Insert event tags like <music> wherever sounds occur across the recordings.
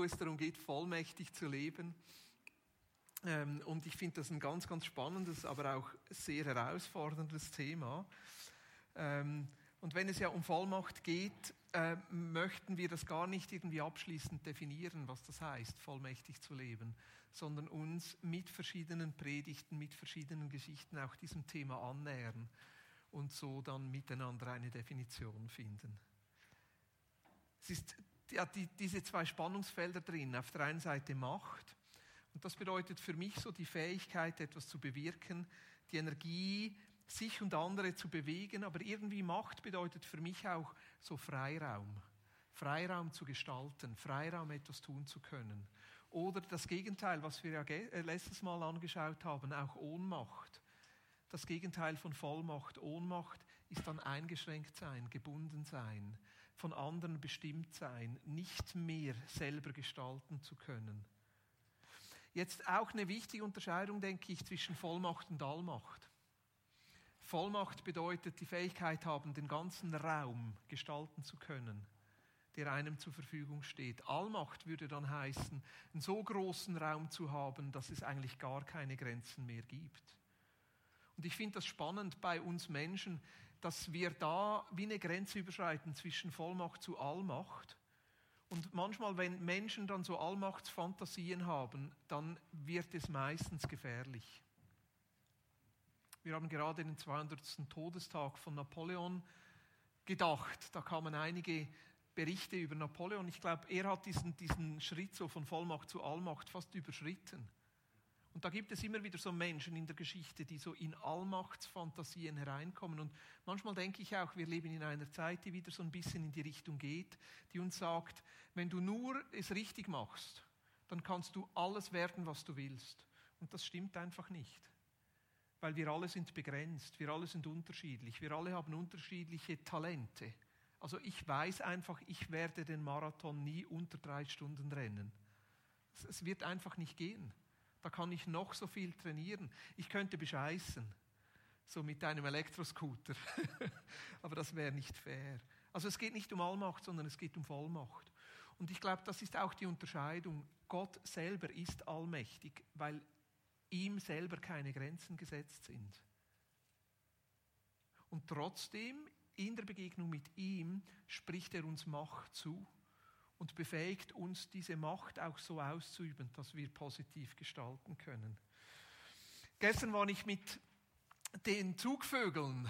wo es darum geht, vollmächtig zu leben. Ähm, und ich finde das ein ganz, ganz spannendes, aber auch sehr herausforderndes Thema. Ähm, und wenn es ja um Vollmacht geht, äh, möchten wir das gar nicht irgendwie abschließend definieren, was das heißt, vollmächtig zu leben, sondern uns mit verschiedenen Predigten, mit verschiedenen Geschichten auch diesem Thema annähern und so dann miteinander eine Definition finden. Es ist ja, die, diese zwei Spannungsfelder drin. Auf der einen Seite Macht, und das bedeutet für mich so die Fähigkeit, etwas zu bewirken, die Energie, sich und andere zu bewegen, aber irgendwie Macht bedeutet für mich auch so Freiraum. Freiraum zu gestalten, Freiraum etwas tun zu können. Oder das Gegenteil, was wir ja äh, letztes Mal angeschaut haben, auch Ohnmacht. Das Gegenteil von Vollmacht, Ohnmacht ist dann eingeschränkt sein, gebunden sein, von anderen bestimmt sein, nicht mehr selber gestalten zu können. Jetzt auch eine wichtige Unterscheidung, denke ich, zwischen Vollmacht und Allmacht. Vollmacht bedeutet die Fähigkeit haben, den ganzen Raum gestalten zu können, der einem zur Verfügung steht. Allmacht würde dann heißen, einen so großen Raum zu haben, dass es eigentlich gar keine Grenzen mehr gibt. Und ich finde das spannend bei uns Menschen, dass wir da wie eine Grenze überschreiten zwischen Vollmacht zu Allmacht. Und manchmal, wenn Menschen dann so Allmachtsfantasien haben, dann wird es meistens gefährlich. Wir haben gerade den 200. Todestag von Napoleon gedacht. Da kamen einige Berichte über Napoleon. Ich glaube, er hat diesen, diesen Schritt so von Vollmacht zu Allmacht fast überschritten. Und da gibt es immer wieder so Menschen in der Geschichte, die so in Allmachtsfantasien hereinkommen. Und manchmal denke ich auch, wir leben in einer Zeit, die wieder so ein bisschen in die Richtung geht, die uns sagt, wenn du nur es richtig machst, dann kannst du alles werden, was du willst. Und das stimmt einfach nicht weil wir alle sind begrenzt, wir alle sind unterschiedlich, wir alle haben unterschiedliche Talente. Also ich weiß einfach, ich werde den Marathon nie unter drei Stunden rennen. Es wird einfach nicht gehen. Da kann ich noch so viel trainieren. Ich könnte bescheißen, so mit einem Elektroscooter. <laughs> Aber das wäre nicht fair. Also es geht nicht um Allmacht, sondern es geht um Vollmacht. Und ich glaube, das ist auch die Unterscheidung. Gott selber ist allmächtig, weil ihm selber keine Grenzen gesetzt sind. Und trotzdem, in der Begegnung mit ihm, spricht er uns Macht zu und befähigt uns, diese Macht auch so auszuüben, dass wir positiv gestalten können. Gestern war ich mit den Zugvögeln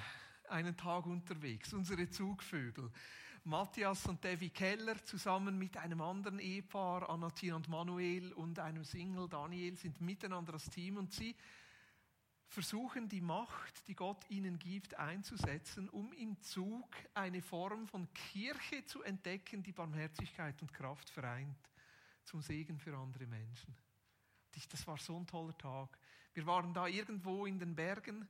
einen Tag unterwegs, unsere Zugvögel. Matthias und Devi Keller zusammen mit einem anderen Ehepaar, Anatina und Manuel und einem Single, Daniel, sind miteinander das Team und sie versuchen die Macht, die Gott ihnen gibt, einzusetzen, um im Zug eine Form von Kirche zu entdecken, die Barmherzigkeit und Kraft vereint, zum Segen für andere Menschen. Das war so ein toller Tag. Wir waren da irgendwo in den Bergen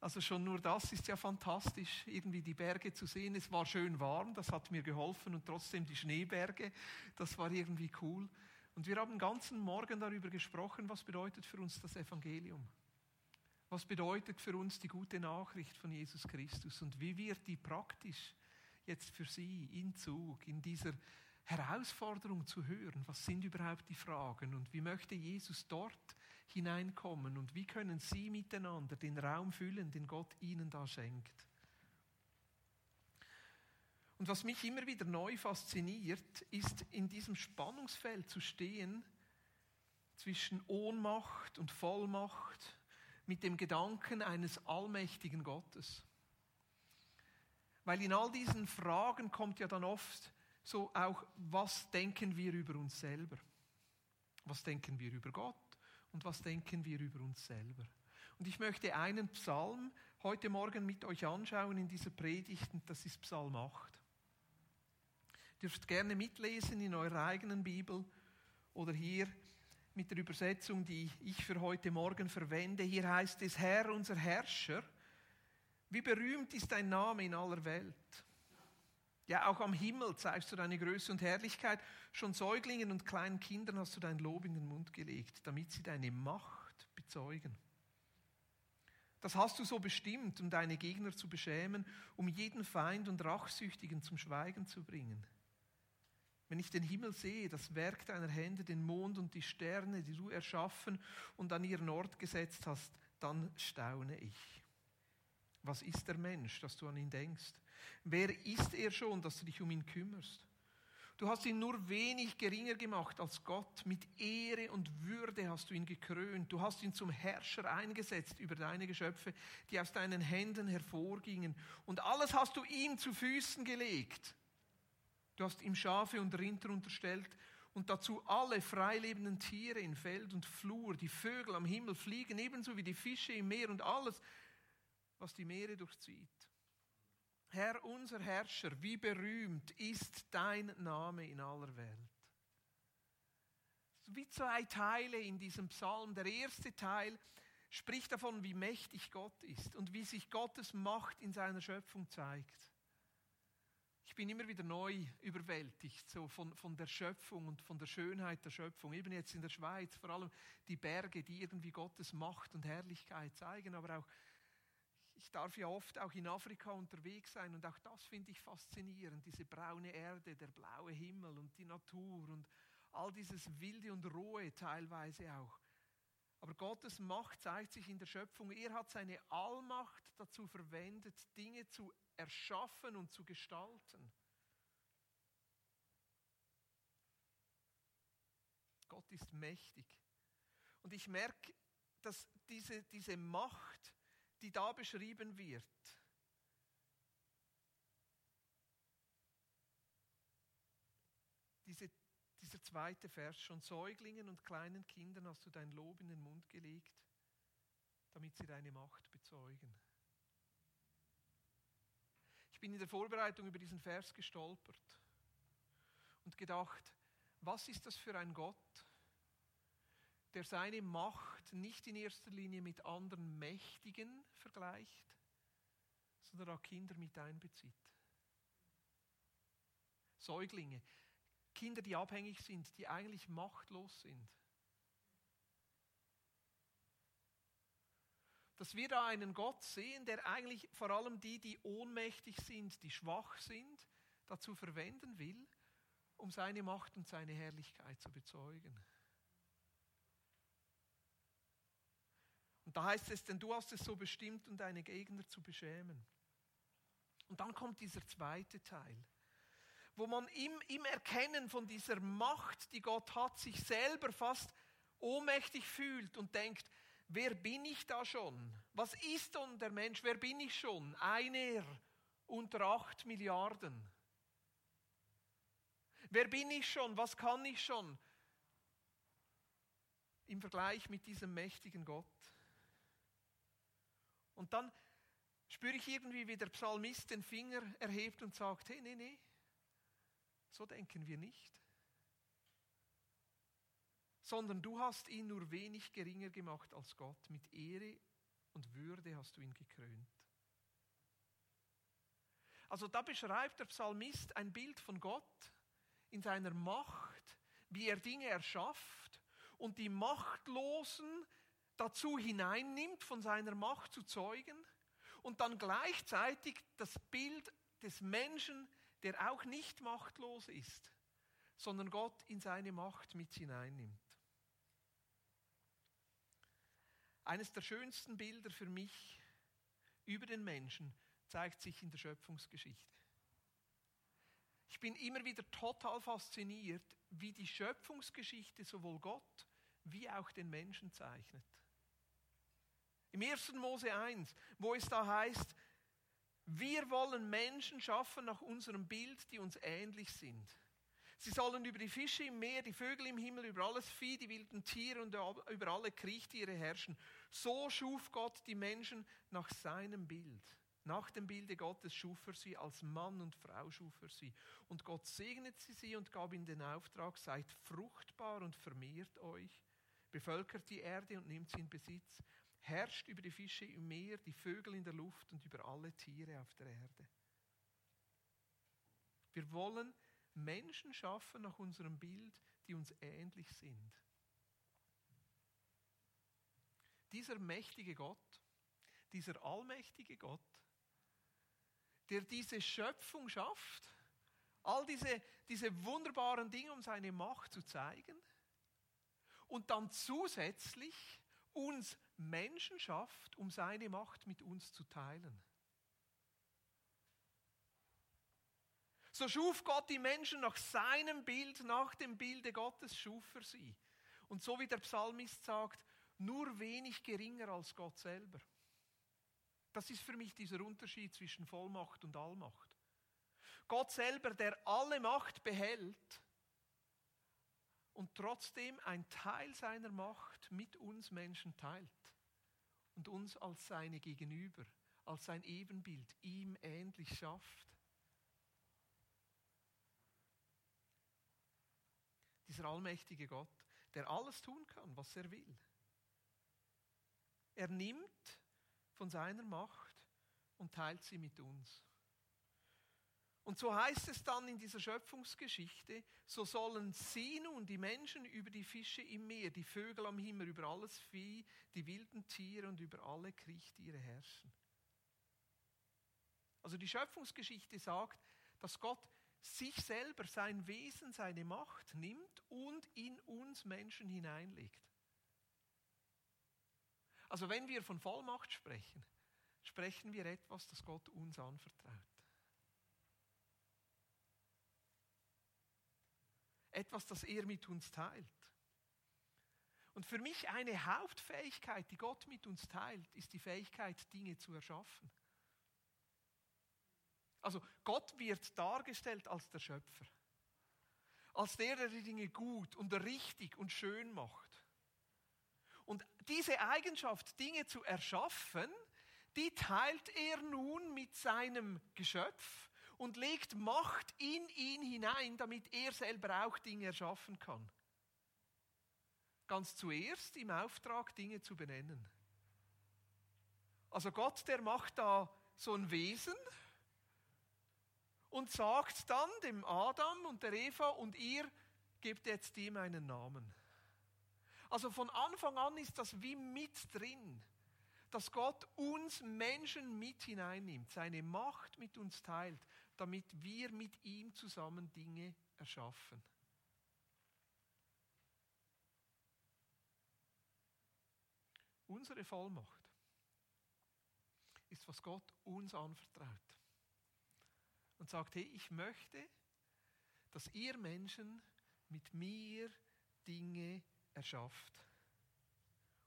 also schon nur das ist ja fantastisch, irgendwie die Berge zu sehen. Es war schön warm, das hat mir geholfen und trotzdem die Schneeberge, das war irgendwie cool. Und wir haben den ganzen Morgen darüber gesprochen, was bedeutet für uns das Evangelium? Was bedeutet für uns die gute Nachricht von Jesus Christus und wie wird die praktisch jetzt für Sie in Zug, in dieser Herausforderung zu hören, was sind überhaupt die Fragen und wie möchte Jesus dort hineinkommen und wie können Sie miteinander den Raum füllen, den Gott Ihnen da schenkt. Und was mich immer wieder neu fasziniert, ist in diesem Spannungsfeld zu stehen zwischen Ohnmacht und Vollmacht mit dem Gedanken eines allmächtigen Gottes. Weil in all diesen Fragen kommt ja dann oft so auch, was denken wir über uns selber? Was denken wir über Gott? Und was denken wir über uns selber? Und ich möchte einen Psalm heute Morgen mit euch anschauen in dieser Predigt, und das ist Psalm 8. Ihr dürft gerne mitlesen in eurer eigenen Bibel oder hier mit der Übersetzung, die ich für heute Morgen verwende. Hier heißt es, Herr, unser Herrscher, wie berühmt ist dein Name in aller Welt. Ja, auch am Himmel zeigst du deine Größe und Herrlichkeit. Schon Säuglingen und kleinen Kindern hast du dein Lob in den Mund gelegt, damit sie deine Macht bezeugen. Das hast du so bestimmt, um deine Gegner zu beschämen, um jeden Feind und Rachsüchtigen zum Schweigen zu bringen. Wenn ich den Himmel sehe, das Werk deiner Hände, den Mond und die Sterne, die du erschaffen und an ihren Ort gesetzt hast, dann staune ich. Was ist der Mensch, dass du an ihn denkst? Wer ist er schon, dass du dich um ihn kümmerst? Du hast ihn nur wenig geringer gemacht als Gott. Mit Ehre und Würde hast du ihn gekrönt. Du hast ihn zum Herrscher eingesetzt über deine Geschöpfe, die aus deinen Händen hervorgingen. Und alles hast du ihm zu Füßen gelegt. Du hast ihm Schafe und Rinder unterstellt und dazu alle freilebenden Tiere in Feld und Flur, die Vögel am Himmel fliegen, ebenso wie die Fische im Meer und alles, was die Meere durchzieht. Herr, unser Herrscher, wie berühmt ist dein Name in aller Welt. Wie zwei Teile in diesem Psalm. Der erste Teil spricht davon, wie mächtig Gott ist und wie sich Gottes Macht in seiner Schöpfung zeigt. Ich bin immer wieder neu überwältigt so von, von der Schöpfung und von der Schönheit der Schöpfung. Eben jetzt in der Schweiz, vor allem die Berge, die irgendwie Gottes Macht und Herrlichkeit zeigen, aber auch ich darf ja oft auch in Afrika unterwegs sein und auch das finde ich faszinierend, diese braune Erde, der blaue Himmel und die Natur und all dieses Wilde und Rohe teilweise auch. Aber Gottes Macht zeigt sich in der Schöpfung. Er hat seine Allmacht dazu verwendet, Dinge zu erschaffen und zu gestalten. Gott ist mächtig. Und ich merke, dass diese, diese Macht, die da beschrieben wird. Diese, dieser zweite Vers, schon Säuglingen und kleinen Kindern hast du dein Lob in den Mund gelegt, damit sie deine Macht bezeugen. Ich bin in der Vorbereitung über diesen Vers gestolpert und gedacht, was ist das für ein Gott, der seine Macht nicht in erster Linie mit anderen Mächtigen vergleicht, sondern auch Kinder mit einbezieht. Säuglinge, Kinder, die abhängig sind, die eigentlich machtlos sind. Dass wir da einen Gott sehen, der eigentlich vor allem die, die ohnmächtig sind, die schwach sind, dazu verwenden will, um seine Macht und seine Herrlichkeit zu bezeugen. Und da heißt es, denn du hast es so bestimmt, um deine Gegner zu beschämen. Und dann kommt dieser zweite Teil, wo man im, im Erkennen von dieser Macht, die Gott hat, sich selber fast ohnmächtig fühlt und denkt, wer bin ich da schon? Was ist denn der Mensch? Wer bin ich schon? Einer unter acht Milliarden. Wer bin ich schon? Was kann ich schon? Im Vergleich mit diesem mächtigen Gott. Und dann spüre ich irgendwie, wie der Psalmist den Finger erhebt und sagt, hey, nee, nee, so denken wir nicht. Sondern du hast ihn nur wenig geringer gemacht als Gott. Mit Ehre und Würde hast du ihn gekrönt. Also da beschreibt der Psalmist ein Bild von Gott in seiner Macht, wie er Dinge erschafft und die Machtlosen dazu hineinnimmt, von seiner Macht zu zeugen und dann gleichzeitig das Bild des Menschen, der auch nicht machtlos ist, sondern Gott in seine Macht mit hineinnimmt. Eines der schönsten Bilder für mich über den Menschen zeigt sich in der Schöpfungsgeschichte. Ich bin immer wieder total fasziniert, wie die Schöpfungsgeschichte sowohl Gott wie auch den Menschen zeichnet. Im 1. Mose 1, wo es da heißt, wir wollen Menschen schaffen nach unserem Bild, die uns ähnlich sind. Sie sollen über die Fische im Meer, die Vögel im Himmel, über alles Vieh, die wilden Tiere und über alle Kriechtiere herrschen. So schuf Gott die Menschen nach seinem Bild. Nach dem Bilde Gottes schuf er sie, als Mann und Frau schuf er sie. Und Gott segnete sie und gab ihnen den Auftrag, seid fruchtbar und vermehrt euch, bevölkert die Erde und nimmt sie in Besitz herrscht über die Fische im Meer, die Vögel in der Luft und über alle Tiere auf der Erde. Wir wollen Menschen schaffen nach unserem Bild, die uns ähnlich sind. Dieser mächtige Gott, dieser allmächtige Gott, der diese Schöpfung schafft All diese, diese wunderbaren Dinge, um seine Macht zu zeigen. Und dann zusätzlich uns Menschen schafft, um seine Macht mit uns zu teilen. So schuf Gott die Menschen nach seinem Bild, nach dem Bilde Gottes schuf er sie. Und so wie der Psalmist sagt, nur wenig geringer als Gott selber. Das ist für mich dieser Unterschied zwischen Vollmacht und Allmacht. Gott selber, der alle Macht behält und trotzdem ein Teil seiner Macht mit uns Menschen teilt und uns als seine Gegenüber, als sein Ebenbild ihm ähnlich schafft. Dieser allmächtige Gott, der alles tun kann, was er will. Er nimmt von seiner Macht und teilt sie mit uns. Und so heißt es dann in dieser Schöpfungsgeschichte, so sollen sie nun, die Menschen, über die Fische im Meer, die Vögel am Himmel, über alles Vieh, die wilden Tiere und über alle Kriechtiere herrschen. Also die Schöpfungsgeschichte sagt, dass Gott sich selber, sein Wesen, seine Macht nimmt und in uns Menschen hineinlegt. Also wenn wir von Vollmacht sprechen, sprechen wir etwas, das Gott uns anvertraut. Etwas, das er mit uns teilt. Und für mich eine Hauptfähigkeit, die Gott mit uns teilt, ist die Fähigkeit, Dinge zu erschaffen. Also Gott wird dargestellt als der Schöpfer. Als der, der die Dinge gut und richtig und schön macht. Und diese Eigenschaft, Dinge zu erschaffen, die teilt er nun mit seinem Geschöpf und legt Macht in ihn hinein, damit er selber auch Dinge erschaffen kann. Ganz zuerst im Auftrag, Dinge zu benennen. Also Gott, der macht da so ein Wesen, und sagt dann dem Adam und der Eva und ihr gebt jetzt ihm einen Namen. Also von Anfang an ist das wie mit drin, dass Gott uns Menschen mit hineinnimmt, seine Macht mit uns teilt, damit wir mit ihm zusammen Dinge erschaffen. Unsere Vollmacht ist, was Gott uns anvertraut und sagt, hey, ich möchte, dass ihr Menschen mit mir Dinge erschafft.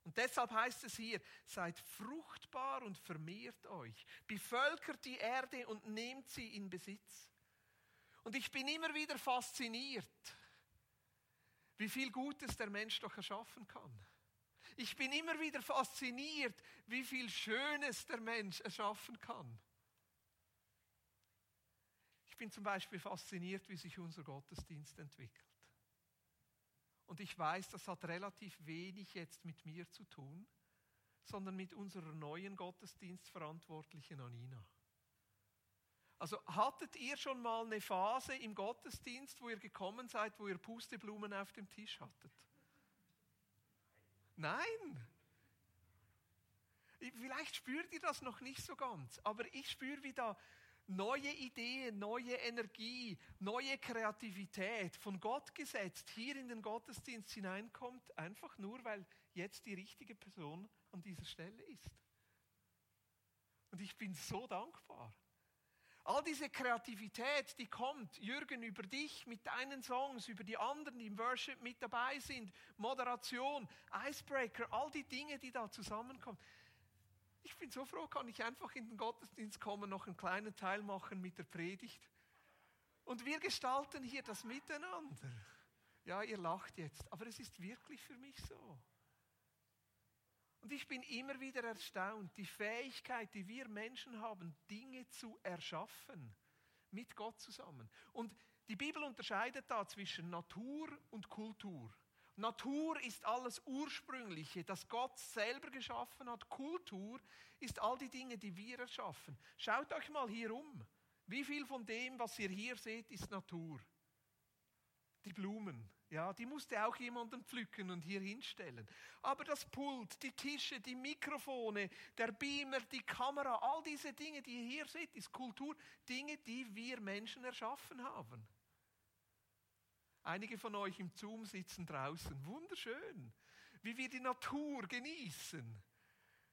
Und deshalb heißt es hier, seid fruchtbar und vermehrt euch, bevölkert die Erde und nehmt sie in Besitz. Und ich bin immer wieder fasziniert, wie viel Gutes der Mensch doch erschaffen kann. Ich bin immer wieder fasziniert, wie viel Schönes der Mensch erschaffen kann bin zum Beispiel fasziniert, wie sich unser Gottesdienst entwickelt. Und ich weiß, das hat relativ wenig jetzt mit mir zu tun, sondern mit unserer neuen Gottesdienstverantwortlichen Anina. Also hattet ihr schon mal eine Phase im Gottesdienst, wo ihr gekommen seid, wo ihr Pusteblumen auf dem Tisch hattet? Nein. Vielleicht spürt ihr das noch nicht so ganz, aber ich spüre, wie da neue Ideen, neue Energie, neue Kreativität von Gott gesetzt hier in den Gottesdienst hineinkommt, einfach nur, weil jetzt die richtige Person an dieser Stelle ist. Und ich bin so dankbar. All diese Kreativität, die kommt, Jürgen, über dich mit deinen Songs, über die anderen, die im Worship mit dabei sind, Moderation, Icebreaker, all die Dinge, die da zusammenkommen. Ich bin so froh, kann ich einfach in den Gottesdienst kommen, noch einen kleinen Teil machen mit der Predigt. Und wir gestalten hier das Miteinander. Ja, ihr lacht jetzt, aber es ist wirklich für mich so. Und ich bin immer wieder erstaunt, die Fähigkeit, die wir Menschen haben, Dinge zu erschaffen, mit Gott zusammen. Und die Bibel unterscheidet da zwischen Natur und Kultur. Natur ist alles Ursprüngliche, das Gott selber geschaffen hat. Kultur ist all die Dinge, die wir erschaffen. Schaut euch mal hier um. Wie viel von dem, was ihr hier seht, ist Natur? Die Blumen, Ja, die musste auch jemanden pflücken und hier hinstellen. Aber das Pult, die Tische, die Mikrofone, der Beamer, die Kamera, all diese Dinge, die ihr hier seht, ist Kultur, Dinge, die wir Menschen erschaffen haben. Einige von euch im Zoom sitzen draußen. Wunderschön, wie wir die Natur genießen.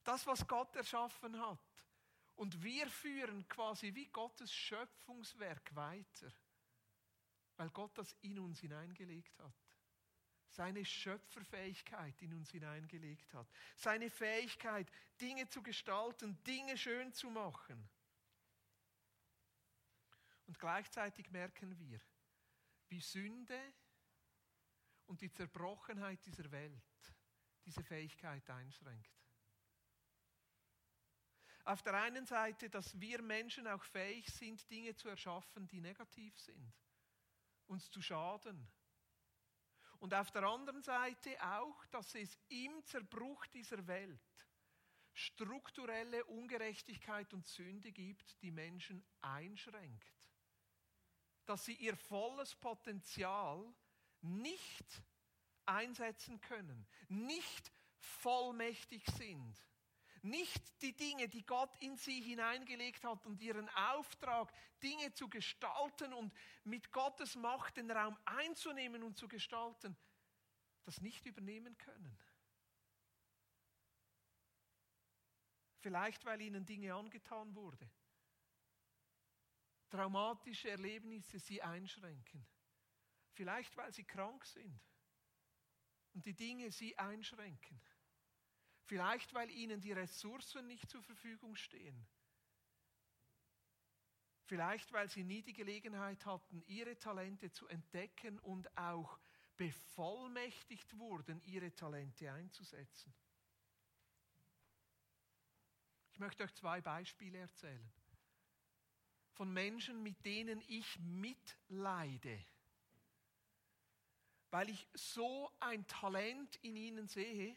Das, was Gott erschaffen hat. Und wir führen quasi wie Gottes Schöpfungswerk weiter weil Gott das in uns hineingelegt hat. Seine Schöpferfähigkeit in uns hineingelegt hat. Seine Fähigkeit, Dinge zu gestalten, Dinge schön zu machen. Und gleichzeitig merken wir, wie Sünde und die Zerbrochenheit dieser Welt diese Fähigkeit einschränkt. Auf der einen Seite, dass wir Menschen auch fähig sind, Dinge zu erschaffen, die negativ sind uns zu schaden. Und auf der anderen Seite auch, dass es im Zerbruch dieser Welt strukturelle Ungerechtigkeit und Sünde gibt, die Menschen einschränkt. Dass sie ihr volles Potenzial nicht einsetzen können, nicht vollmächtig sind nicht die Dinge, die Gott in sie hineingelegt hat und ihren Auftrag, Dinge zu gestalten und mit Gottes Macht den Raum einzunehmen und zu gestalten, das nicht übernehmen können. Vielleicht weil ihnen Dinge angetan wurde. Traumatische Erlebnisse sie einschränken. Vielleicht weil sie krank sind und die Dinge sie einschränken. Vielleicht, weil ihnen die Ressourcen nicht zur Verfügung stehen. Vielleicht, weil sie nie die Gelegenheit hatten, ihre Talente zu entdecken und auch bevollmächtigt wurden, ihre Talente einzusetzen. Ich möchte euch zwei Beispiele erzählen von Menschen, mit denen ich mitleide, weil ich so ein Talent in ihnen sehe,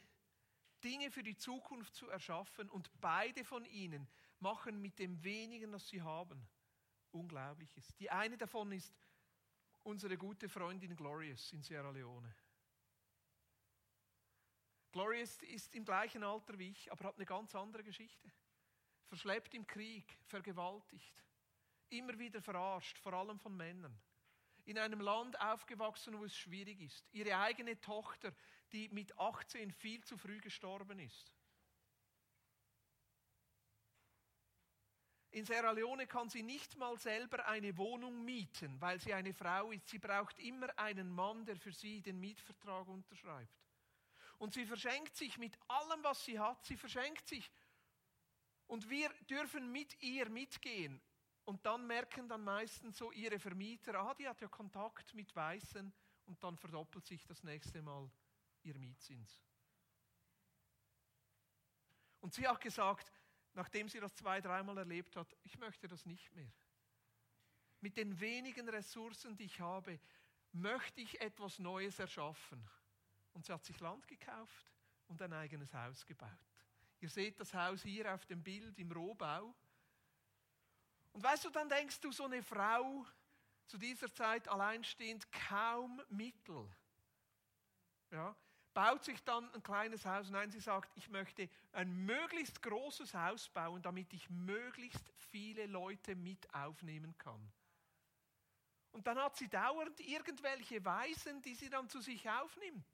Dinge für die Zukunft zu erschaffen und beide von ihnen machen mit dem wenigen, das sie haben, Unglaubliches. Die eine davon ist unsere gute Freundin Glorious in Sierra Leone. Glorious ist im gleichen Alter wie ich, aber hat eine ganz andere Geschichte. Verschleppt im Krieg, vergewaltigt, immer wieder verarscht, vor allem von Männern in einem Land aufgewachsen, wo es schwierig ist. Ihre eigene Tochter, die mit 18 viel zu früh gestorben ist. In Sierra Leone kann sie nicht mal selber eine Wohnung mieten, weil sie eine Frau ist. Sie braucht immer einen Mann, der für sie den Mietvertrag unterschreibt. Und sie verschenkt sich mit allem, was sie hat. Sie verschenkt sich. Und wir dürfen mit ihr mitgehen. Und dann merken dann meistens so ihre Vermieter, ah, die hat ja Kontakt mit Weißen und dann verdoppelt sich das nächste Mal ihr Mietzins. Und sie hat gesagt, nachdem sie das zwei, dreimal erlebt hat, ich möchte das nicht mehr. Mit den wenigen Ressourcen, die ich habe, möchte ich etwas Neues erschaffen. Und sie hat sich Land gekauft und ein eigenes Haus gebaut. Ihr seht das Haus hier auf dem Bild im Rohbau. Und weißt du, dann denkst du, so eine Frau zu dieser Zeit alleinstehend kaum Mittel. Ja, baut sich dann ein kleines Haus. Nein, sie sagt, ich möchte ein möglichst großes Haus bauen, damit ich möglichst viele Leute mit aufnehmen kann. Und dann hat sie dauernd irgendwelche Weisen, die sie dann zu sich aufnimmt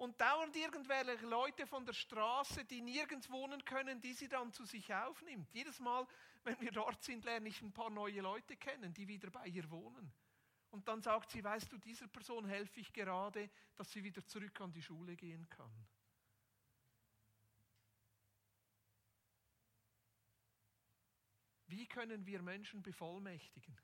und dauernd irgendwelche Leute von der Straße, die nirgends wohnen können, die sie dann zu sich aufnimmt. Jedes Mal, wenn wir dort sind, lerne ich ein paar neue Leute kennen, die wieder bei ihr wohnen. Und dann sagt sie, weißt du, dieser Person helfe ich gerade, dass sie wieder zurück an die Schule gehen kann. Wie können wir Menschen bevollmächtigen?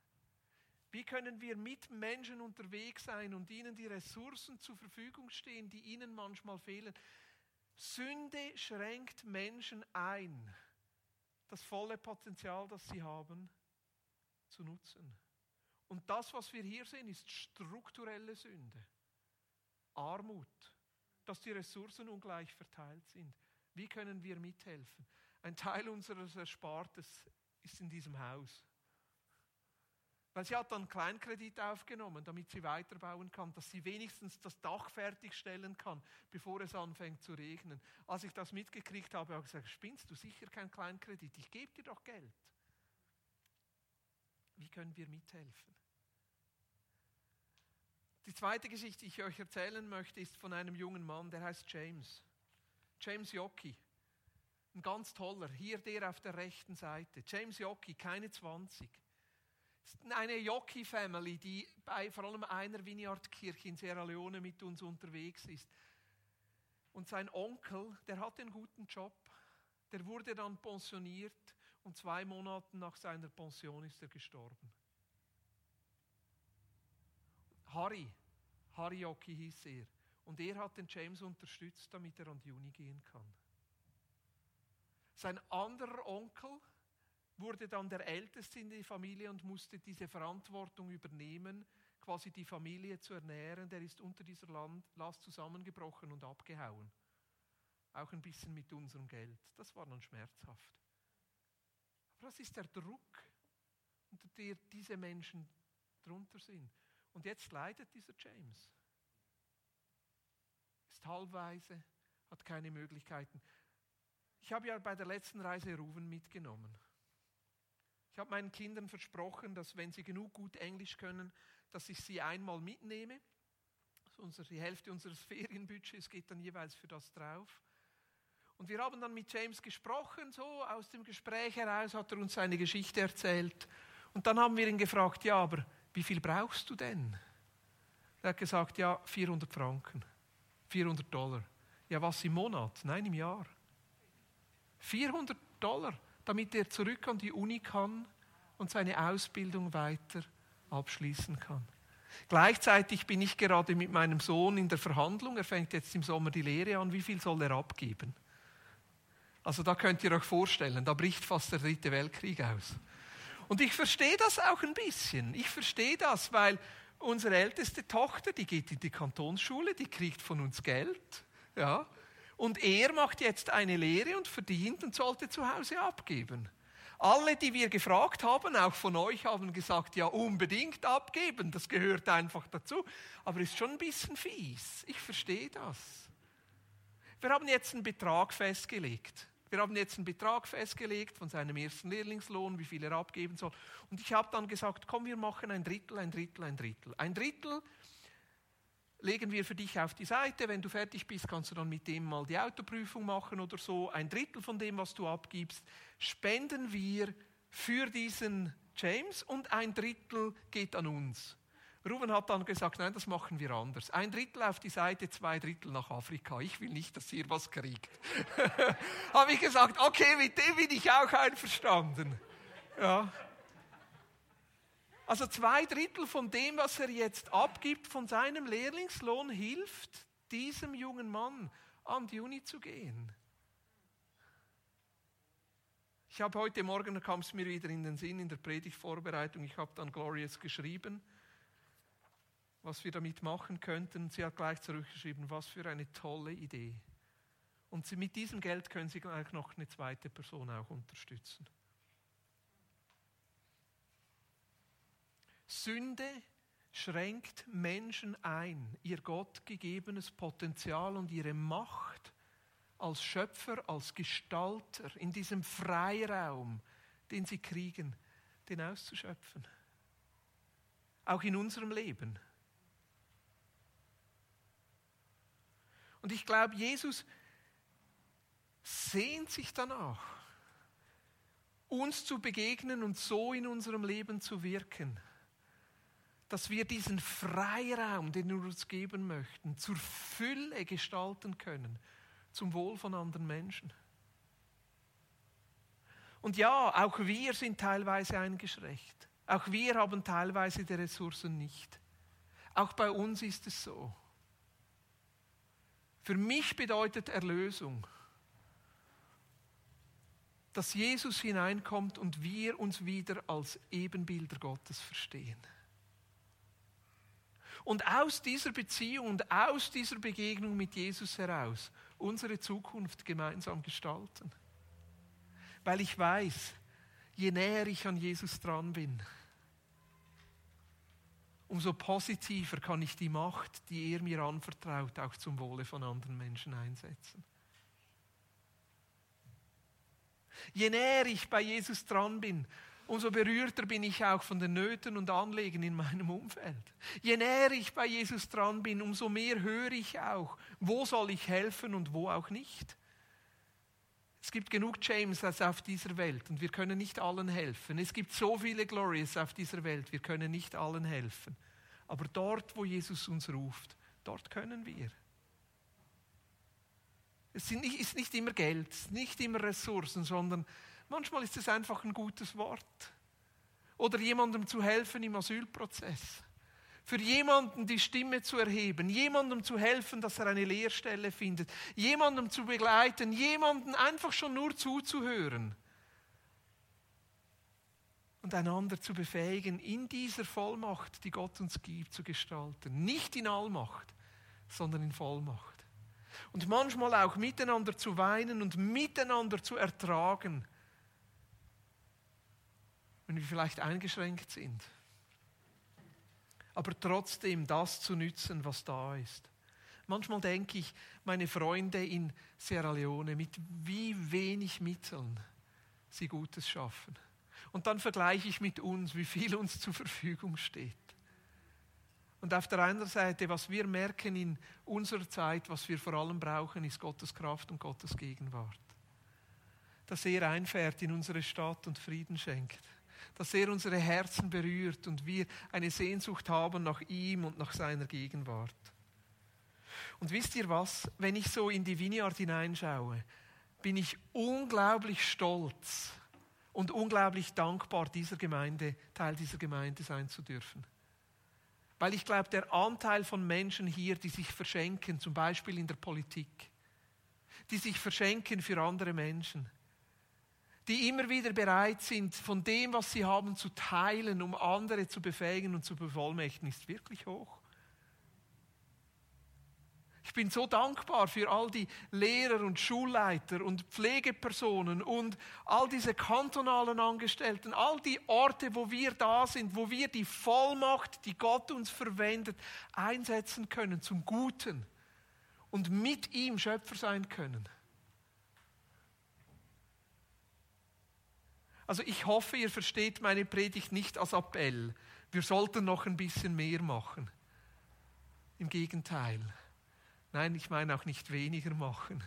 Wie können wir mit Menschen unterwegs sein und ihnen die Ressourcen zur Verfügung stehen, die ihnen manchmal fehlen? Sünde schränkt Menschen ein, das volle Potenzial, das sie haben, zu nutzen. Und das, was wir hier sehen, ist strukturelle Sünde. Armut, dass die Ressourcen ungleich verteilt sind. Wie können wir mithelfen? Ein Teil unseres Erspartes ist in diesem Haus. Weil sie hat dann Kleinkredit aufgenommen, damit sie weiterbauen kann, dass sie wenigstens das Dach fertigstellen kann, bevor es anfängt zu regnen. Als ich das mitgekriegt habe, habe ich gesagt, spinnst du sicher kein Kleinkredit, ich gebe dir doch Geld. Wie können wir mithelfen? Die zweite Geschichte, die ich euch erzählen möchte, ist von einem jungen Mann, der heißt James. James Yockey. Ein ganz toller, hier der auf der rechten Seite. James Yockey, keine 20 eine Jockey-Family, die bei vor allem einer Vineyard-Kirche in Sierra Leone mit uns unterwegs ist. Und sein Onkel, der hat einen guten Job, der wurde dann pensioniert und zwei Monate nach seiner Pension ist er gestorben. Harry, Harry Jockey hieß er. Und er hat den James unterstützt, damit er an die Uni gehen kann. Sein anderer Onkel, wurde dann der Älteste in der Familie und musste diese Verantwortung übernehmen, quasi die Familie zu ernähren. Der ist unter dieser Last zusammengebrochen und abgehauen. Auch ein bisschen mit unserem Geld. Das war dann schmerzhaft. Aber das ist der Druck, unter dem diese Menschen drunter sind. Und jetzt leidet dieser James. Ist halbweise, hat keine Möglichkeiten. Ich habe ja bei der letzten Reise Ruven mitgenommen. Ich habe meinen Kindern versprochen, dass wenn sie genug gut Englisch können, dass ich sie einmal mitnehme. Die Hälfte unseres <laughs> Ferienbudgets geht dann jeweils für das drauf. Und wir haben dann mit James gesprochen, so aus dem Gespräch heraus hat er uns seine Geschichte erzählt. Und dann haben wir ihn gefragt, ja, aber wie viel brauchst du denn? Er hat gesagt, ja, 400 Franken, 400 Dollar. Ja, was im Monat? Nein, im Jahr. 400 Dollar damit er zurück an die Uni kann und seine Ausbildung weiter abschließen kann. Gleichzeitig bin ich gerade mit meinem Sohn in der Verhandlung. Er fängt jetzt im Sommer die Lehre an. Wie viel soll er abgeben? Also da könnt ihr euch vorstellen, da bricht fast der dritte Weltkrieg aus. Und ich verstehe das auch ein bisschen. Ich verstehe das, weil unsere älteste Tochter, die geht in die Kantonsschule, die kriegt von uns Geld. Ja, und er macht jetzt eine Lehre und verdient und sollte zu Hause abgeben. Alle, die wir gefragt haben, auch von euch, haben gesagt, ja, unbedingt abgeben, das gehört einfach dazu. Aber ist schon ein bisschen fies. Ich verstehe das. Wir haben jetzt einen Betrag festgelegt. Wir haben jetzt einen Betrag festgelegt von seinem ersten Lehrlingslohn, wie viel er abgeben soll. Und ich habe dann gesagt, komm, wir machen ein Drittel, ein Drittel, ein Drittel. Ein Drittel legen wir für dich auf die Seite. Wenn du fertig bist, kannst du dann mit dem mal die Autoprüfung machen oder so. Ein Drittel von dem, was du abgibst, spenden wir für diesen James und ein Drittel geht an uns. Ruben hat dann gesagt, nein, das machen wir anders. Ein Drittel auf die Seite, zwei Drittel nach Afrika. Ich will nicht, dass ihr was kriegt. <laughs> Habe ich gesagt, okay, mit dem bin ich auch einverstanden. Ja. Also zwei Drittel von dem, was er jetzt abgibt von seinem Lehrlingslohn, hilft diesem jungen Mann an die Uni zu gehen. Ich habe heute Morgen, da kam es mir wieder in den Sinn in der Predigtvorbereitung, ich habe dann Glorious geschrieben, was wir damit machen könnten. Sie hat gleich zurückgeschrieben, was für eine tolle Idee. Und mit diesem Geld können Sie gleich noch eine zweite Person auch unterstützen. Sünde schränkt Menschen ein, ihr Gott gegebenes Potenzial und ihre Macht als Schöpfer, als Gestalter in diesem Freiraum, den sie kriegen, den auszuschöpfen. Auch in unserem Leben. Und ich glaube, Jesus sehnt sich danach, uns zu begegnen und so in unserem Leben zu wirken dass wir diesen Freiraum, den wir uns geben möchten, zur Fülle gestalten können, zum Wohl von anderen Menschen. Und ja, auch wir sind teilweise eingeschränkt. Auch wir haben teilweise die Ressourcen nicht. Auch bei uns ist es so. Für mich bedeutet Erlösung, dass Jesus hineinkommt und wir uns wieder als Ebenbilder Gottes verstehen und aus dieser Beziehung und aus dieser Begegnung mit Jesus heraus unsere Zukunft gemeinsam gestalten. Weil ich weiß, je näher ich an Jesus dran bin, umso positiver kann ich die Macht, die er mir anvertraut, auch zum Wohle von anderen Menschen einsetzen. Je näher ich bei Jesus dran bin, umso berührter bin ich auch von den Nöten und Anliegen in meinem Umfeld. Je näher ich bei Jesus dran bin, umso mehr höre ich auch, wo soll ich helfen und wo auch nicht. Es gibt genug James auf dieser Welt und wir können nicht allen helfen. Es gibt so viele Glorious auf dieser Welt, wir können nicht allen helfen. Aber dort, wo Jesus uns ruft, dort können wir. Es ist nicht immer Geld, nicht immer Ressourcen, sondern Manchmal ist es einfach ein gutes Wort. Oder jemandem zu helfen im Asylprozess. Für jemanden die Stimme zu erheben, jemandem zu helfen, dass er eine Lehrstelle findet, jemandem zu begleiten, jemanden einfach schon nur zuzuhören und einander zu befähigen, in dieser Vollmacht, die Gott uns gibt, zu gestalten. Nicht in Allmacht, sondern in Vollmacht. Und manchmal auch miteinander zu weinen und miteinander zu ertragen wenn wir vielleicht eingeschränkt sind. Aber trotzdem das zu nützen, was da ist. Manchmal denke ich, meine Freunde in Sierra Leone, mit wie wenig Mitteln sie Gutes schaffen. Und dann vergleiche ich mit uns, wie viel uns zur Verfügung steht. Und auf der anderen Seite, was wir merken in unserer Zeit, was wir vor allem brauchen, ist Gottes Kraft und Gottes Gegenwart. Dass er einfährt in unsere Stadt und Frieden schenkt dass er unsere Herzen berührt und wir eine Sehnsucht haben nach ihm und nach seiner Gegenwart. Und wisst ihr was? Wenn ich so in die Vineyard hineinschaue, bin ich unglaublich stolz und unglaublich dankbar, dieser Gemeinde, Teil dieser Gemeinde sein zu dürfen. Weil ich glaube, der Anteil von Menschen hier, die sich verschenken, zum Beispiel in der Politik, die sich verschenken für andere Menschen, die immer wieder bereit sind, von dem, was sie haben, zu teilen, um andere zu befähigen und zu bevollmächtigen, ist wirklich hoch. Ich bin so dankbar für all die Lehrer und Schulleiter und Pflegepersonen und all diese kantonalen Angestellten, all die Orte, wo wir da sind, wo wir die Vollmacht, die Gott uns verwendet, einsetzen können zum Guten und mit ihm Schöpfer sein können. Also ich hoffe, ihr versteht meine Predigt nicht als Appell. Wir sollten noch ein bisschen mehr machen. Im Gegenteil. Nein, ich meine auch nicht weniger machen.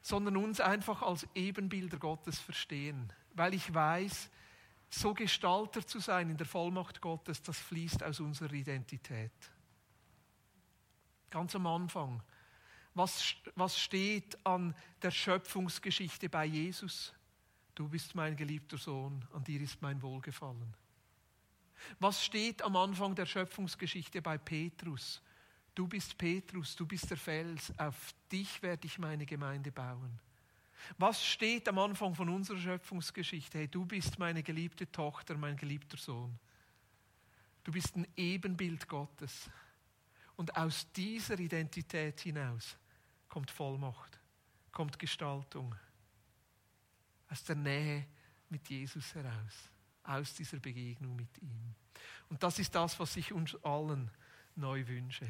Sondern uns einfach als Ebenbilder Gottes verstehen. Weil ich weiß, so Gestalter zu sein in der Vollmacht Gottes, das fließt aus unserer Identität. Ganz am Anfang was, was steht an der Schöpfungsgeschichte bei Jesus? Du bist mein geliebter Sohn, an dir ist mein Wohlgefallen. Was steht am Anfang der Schöpfungsgeschichte bei Petrus? Du bist Petrus, du bist der Fels, auf dich werde ich meine Gemeinde bauen. Was steht am Anfang von unserer Schöpfungsgeschichte? Hey, du bist meine geliebte Tochter, mein geliebter Sohn. Du bist ein Ebenbild Gottes. Und aus dieser Identität hinaus kommt Vollmacht, kommt Gestaltung. Aus der Nähe mit Jesus heraus, aus dieser Begegnung mit ihm. Und das ist das, was ich uns allen neu wünsche.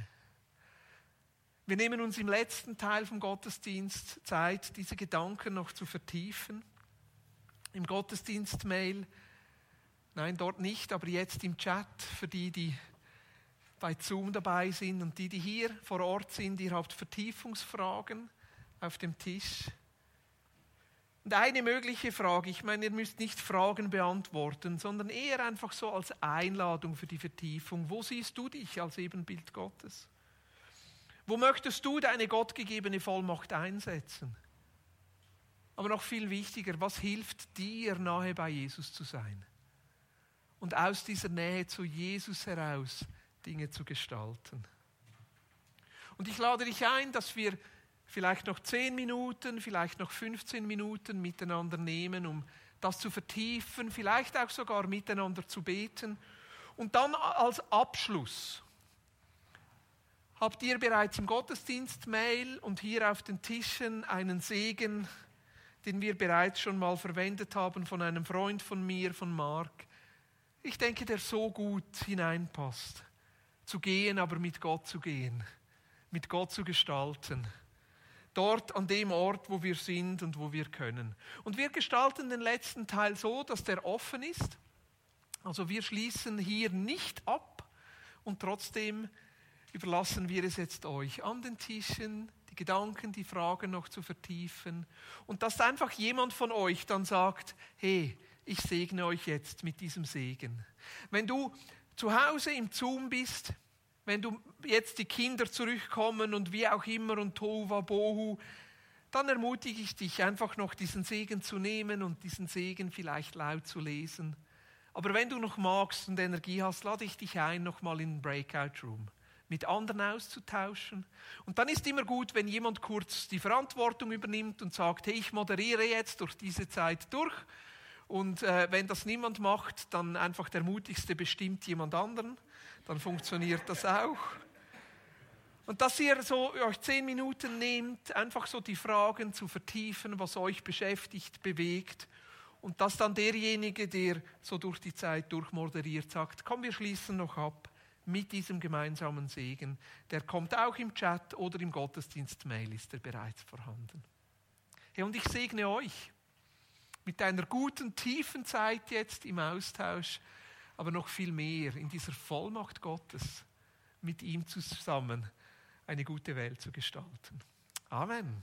Wir nehmen uns im letzten Teil vom Gottesdienst Zeit, diese Gedanken noch zu vertiefen. Im Gottesdienst-Mail, nein, dort nicht, aber jetzt im Chat für die, die bei Zoom dabei sind und die, die hier vor Ort sind, ihr habt Vertiefungsfragen auf dem Tisch. Und eine mögliche Frage, ich meine, ihr müsst nicht Fragen beantworten, sondern eher einfach so als Einladung für die Vertiefung. Wo siehst du dich als Ebenbild Gottes? Wo möchtest du deine gottgegebene Vollmacht einsetzen? Aber noch viel wichtiger, was hilft dir, nahe bei Jesus zu sein? Und aus dieser Nähe zu Jesus heraus Dinge zu gestalten. Und ich lade dich ein, dass wir vielleicht noch 10 Minuten, vielleicht noch 15 Minuten miteinander nehmen, um das zu vertiefen, vielleicht auch sogar miteinander zu beten. Und dann als Abschluss habt ihr bereits im Gottesdienst-Mail und hier auf den Tischen einen Segen, den wir bereits schon mal verwendet haben von einem Freund von mir, von Mark ich denke, der so gut hineinpasst. Zu gehen, aber mit Gott zu gehen, mit Gott zu gestalten. Dort an dem Ort, wo wir sind und wo wir können. Und wir gestalten den letzten Teil so, dass der offen ist. Also wir schließen hier nicht ab und trotzdem überlassen wir es jetzt euch an den Tischen, die Gedanken, die Fragen noch zu vertiefen und dass einfach jemand von euch dann sagt, hey, ich segne euch jetzt mit diesem Segen. Wenn du zu Hause im Zoom bist, wenn du jetzt die Kinder zurückkommen und wie auch immer und Tova Bohu, dann ermutige ich dich einfach noch diesen Segen zu nehmen und diesen Segen vielleicht laut zu lesen. Aber wenn du noch magst und Energie hast, lade ich dich ein, nochmal in den Breakout Room mit anderen auszutauschen. Und dann ist immer gut, wenn jemand kurz die Verantwortung übernimmt und sagt, hey, ich moderiere jetzt durch diese Zeit durch und äh, wenn das niemand macht, dann einfach der Mutigste bestimmt jemand anderen. Dann funktioniert das auch. Und dass ihr so euch zehn Minuten nehmt, einfach so die Fragen zu vertiefen, was euch beschäftigt, bewegt. Und dass dann derjenige, der so durch die Zeit durchmoderiert, sagt, komm, wir schließen noch ab mit diesem gemeinsamen Segen. Der kommt auch im Chat oder im Gottesdienst-Mail, ist er bereits vorhanden. Hey, und ich segne euch mit einer guten, tiefen Zeit jetzt im Austausch, aber noch viel mehr in dieser Vollmacht Gottes mit ihm zusammen eine gute Welt zu gestalten. Amen.